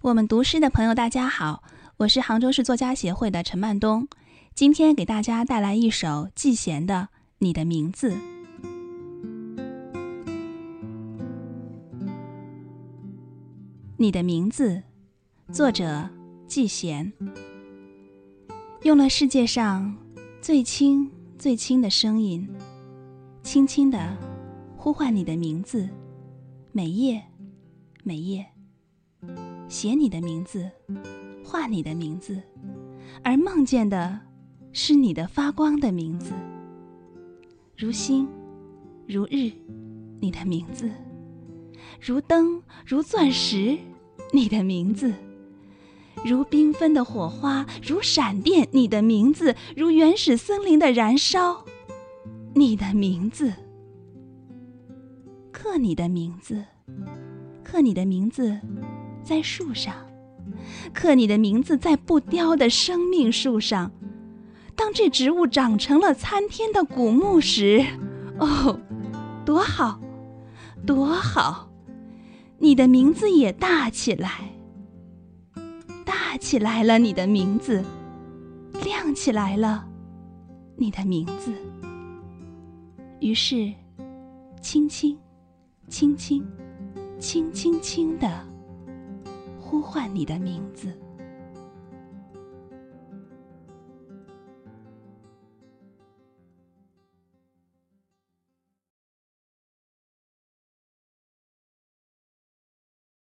我们读诗的朋友，大家好，我是杭州市作家协会的陈曼东，今天给大家带来一首季贤的《你的名字》。你的名字，作者季贤，用了世界上最轻最轻的声音，轻轻的呼唤你的名字，每夜每夜。写你的名字，画你的名字，而梦见的是你的发光的名字，如星，如日，你的名字，如灯，如钻石，你的名字，如缤纷的火花，如闪电，你的名字，如原始森林的燃烧，你的名字，刻你的名字，刻你的名字。在树上，刻你的名字在不凋的生命树上。当这植物长成了参天的古木时，哦，多好，多好！你的名字也大起来，大起来了。你的名字亮起来了，你的名字。于是，轻轻，轻轻，轻轻轻的。呼唤你的名字。